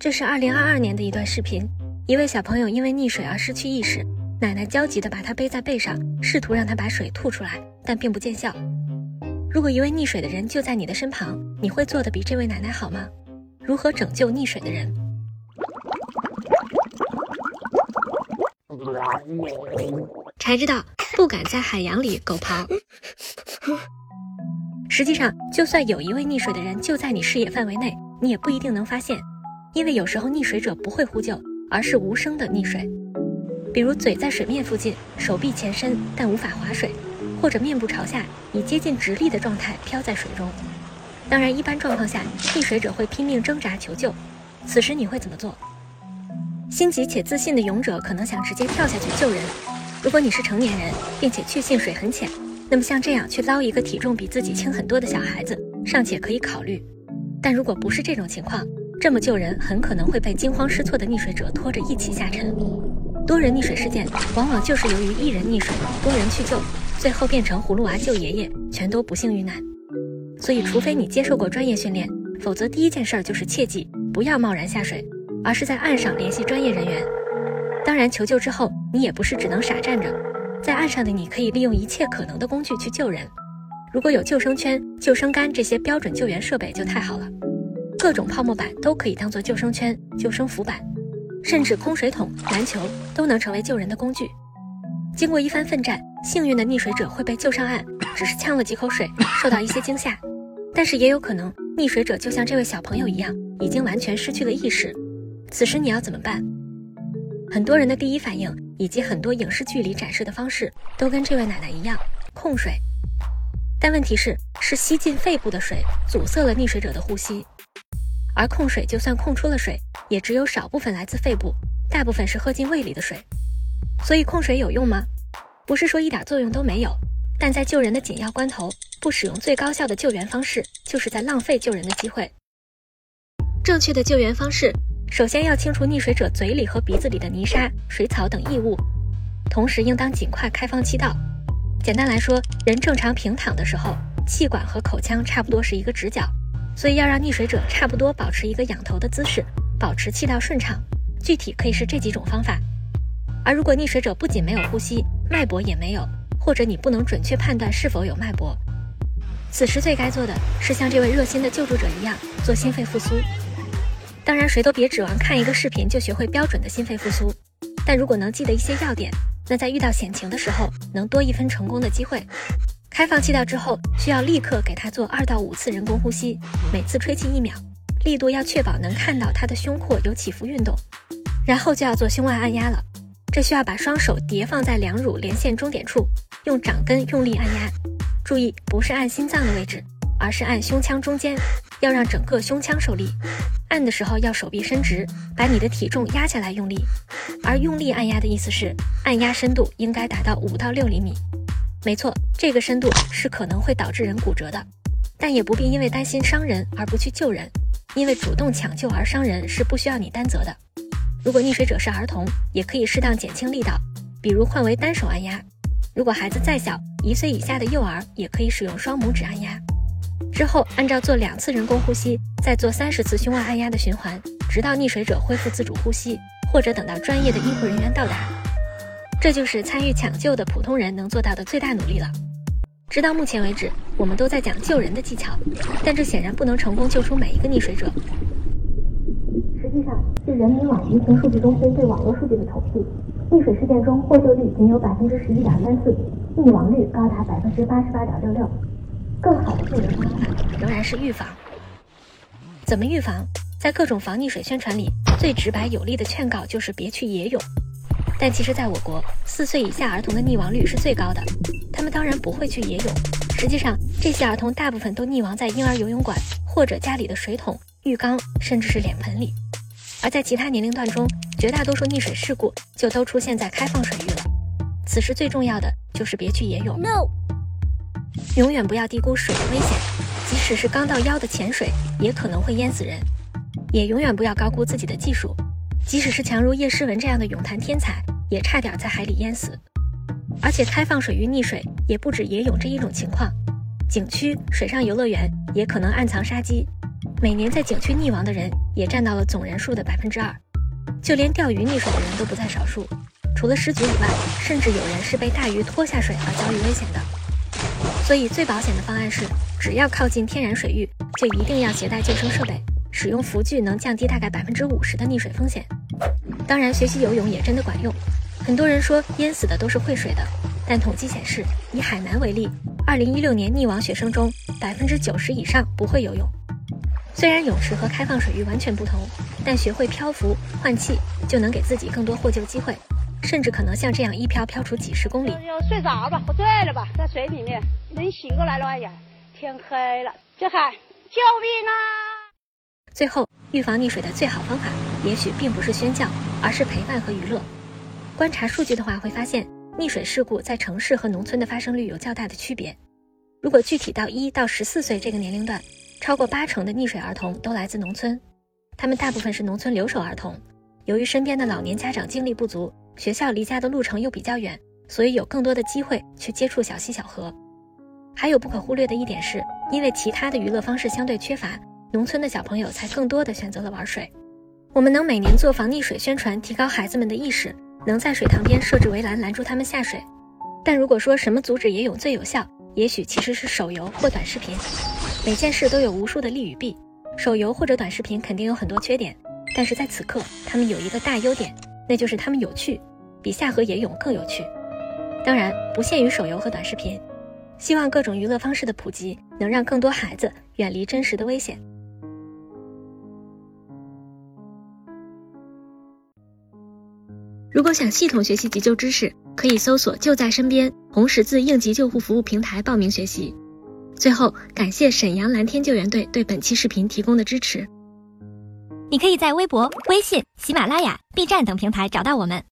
这是二零二二年的一段视频，一位小朋友因为溺水而失去意识，奶奶焦急地把他背在背上，试图让他把水吐出来，但并不见效。如果一位溺水的人就在你的身旁，你会做的比这位奶奶好吗？如何拯救溺水的人？才知道不敢在海洋里狗刨。实际上，就算有一位溺水的人就在你视野范围内，你也不一定能发现。因为有时候溺水者不会呼救，而是无声的溺水，比如嘴在水面附近，手臂前伸但无法划水，或者面部朝下，以接近直立的状态漂在水中。当然，一般状况下，溺水者会拼命挣扎求救。此时你会怎么做？心急且自信的勇者可能想直接跳下去救人。如果你是成年人，并且确信水很浅，那么像这样去捞一个体重比自己轻很多的小孩子，尚且可以考虑。但如果不是这种情况，这么救人，很可能会被惊慌失措的溺水者拖着一起下沉。多人溺水事件往往就是由于一人溺水，多人去救，最后变成葫芦娃救爷爷，全都不幸遇难。所以，除非你接受过专业训练，否则第一件事就是切记不要贸然下水，而是在岸上联系专业人员。当然，求救之后，你也不是只能傻站着，在岸上的你可以利用一切可能的工具去救人。如果有救生圈、救生杆这些标准救援设备，就太好了。各种泡沫板都可以当做救生圈、救生浮板，甚至空水桶、篮球都能成为救人的工具。经过一番奋战，幸运的溺水者会被救上岸，只是呛了几口水，受到一些惊吓。但是也有可能，溺水者就像这位小朋友一样，已经完全失去了意识。此时你要怎么办？很多人的第一反应，以及很多影视剧里展示的方式，都跟这位奶奶一样，控水。但问题是，是吸进肺部的水阻塞了溺水者的呼吸。而控水就算控出了水，也只有少部分来自肺部，大部分是喝进胃里的水。所以控水有用吗？不是说一点作用都没有，但在救人的紧要关头，不使用最高效的救援方式，就是在浪费救人的机会。正确的救援方式，首先要清除溺水者嘴里和鼻子里的泥沙、水草等异物，同时应当尽快开放气道。简单来说，人正常平躺的时候，气管和口腔差不多是一个直角。所以要让溺水者差不多保持一个仰头的姿势，保持气道顺畅。具体可以是这几种方法。而如果溺水者不仅没有呼吸，脉搏也没有，或者你不能准确判断是否有脉搏，此时最该做的是像这位热心的救助者一样做心肺复苏。当然，谁都别指望看一个视频就学会标准的心肺复苏，但如果能记得一些要点，那在遇到险情的时候能多一分成功的机会。开放气道之后，需要立刻给他做二到五次人工呼吸，每次吹气一秒，力度要确保能看到他的胸廓有起伏运动。然后就要做胸外按压了，这需要把双手叠放在两乳连线中点处，用掌根用力按压。注意，不是按心脏的位置，而是按胸腔中间，要让整个胸腔受力。按的时候要手臂伸直，把你的体重压下来用力。而用力按压的意思是，按压深度应该达到五到六厘米。没错，这个深度是可能会导致人骨折的，但也不必因为担心伤人而不去救人，因为主动抢救而伤人是不需要你担责的。如果溺水者是儿童，也可以适当减轻力道，比如换为单手按压。如果孩子再小，一岁以下的幼儿也可以使用双拇指按压。之后按照做两次人工呼吸，再做三十次胸外按压的循环，直到溺水者恢复自主呼吸，或者等到专业的医护人员到达。这就是参与抢救的普通人能做到的最大努力了。直到目前为止，我们都在讲救人的技巧，但这显然不能成功救出每一个溺水者。实际上，据人民网舆情数据中心对网络数据的统计，溺水事件中获救率仅有百分之十一点三四，溺亡率高达百分之八十八点六六。更好的救人方法仍然是预防。怎么预防？在各种防溺水宣传里，最直白有力的劝告就是别去野泳。但其实，在我国，四岁以下儿童的溺亡率是最高的。他们当然不会去野泳。实际上，这些儿童大部分都溺亡在婴儿游泳馆或者家里的水桶、浴缸，甚至是脸盆里。而在其他年龄段中，绝大多数溺水事故就都出现在开放水域了。此时最重要的就是别去野泳。No，永远不要低估水的危险，即使是刚到腰的浅水，也可能会淹死人。也永远不要高估自己的技术。即使是强如叶诗文这样的泳坛天才，也差点在海里淹死。而且开放水域溺水也不止野泳这一种情况，景区、水上游乐园也可能暗藏杀机。每年在景区溺亡的人也占到了总人数的百分之二，就连钓鱼溺水的人都不在少数。除了失足以外，甚至有人是被大鱼拖下水而遭遇危险的。所以，最保险的方案是，只要靠近天然水域，就一定要携带救生设备，使用浮具能降低大概百分之五十的溺水风险。当然，学习游泳也真的管用。很多人说淹死的都是会水的，但统计显示，以海南为例，二零一六年溺亡学生中，百分之九十以上不会游泳。虽然泳池和开放水域完全不同，但学会漂浮换气就能给自己更多获救机会，甚至可能像这样一漂漂出几十公里。要睡着吧，喝醉了吧，在水里面，人醒过来了，哎呀，天黑了，就喊救命啊！最后，预防溺水的最好方法，也许并不是宣教，而是陪伴和娱乐。观察数据的话，会发现溺水事故在城市和农村的发生率有较大的区别。如果具体到一到十四岁这个年龄段，超过八成的溺水儿童都来自农村，他们大部分是农村留守儿童。由于身边的老年家长精力不足，学校离家的路程又比较远，所以有更多的机会去接触小溪小河。还有不可忽略的一点是，因为其他的娱乐方式相对缺乏，农村的小朋友才更多的选择了玩水。我们能每年做防溺水宣传，提高孩子们的意识，能在水塘边设置围栏拦住他们下水。但如果说什么阻止野泳最有效，也许其实是手游或短视频。每件事都有无数的利与弊，手游或者短视频肯定有很多缺点，但是在此刻，他们有一个大优点，那就是他们有趣，比下河野泳更有趣。当然，不限于手游和短视频。希望各种娱乐方式的普及，能让更多孩子远离真实的危险。如果想系统学习急救知识，可以搜索“就在身边”红十字应急救护服务平台报名学习。最后，感谢沈阳蓝天救援队对本期视频提供的支持。你可以在微博、微信、喜马拉雅、B 站等平台找到我们。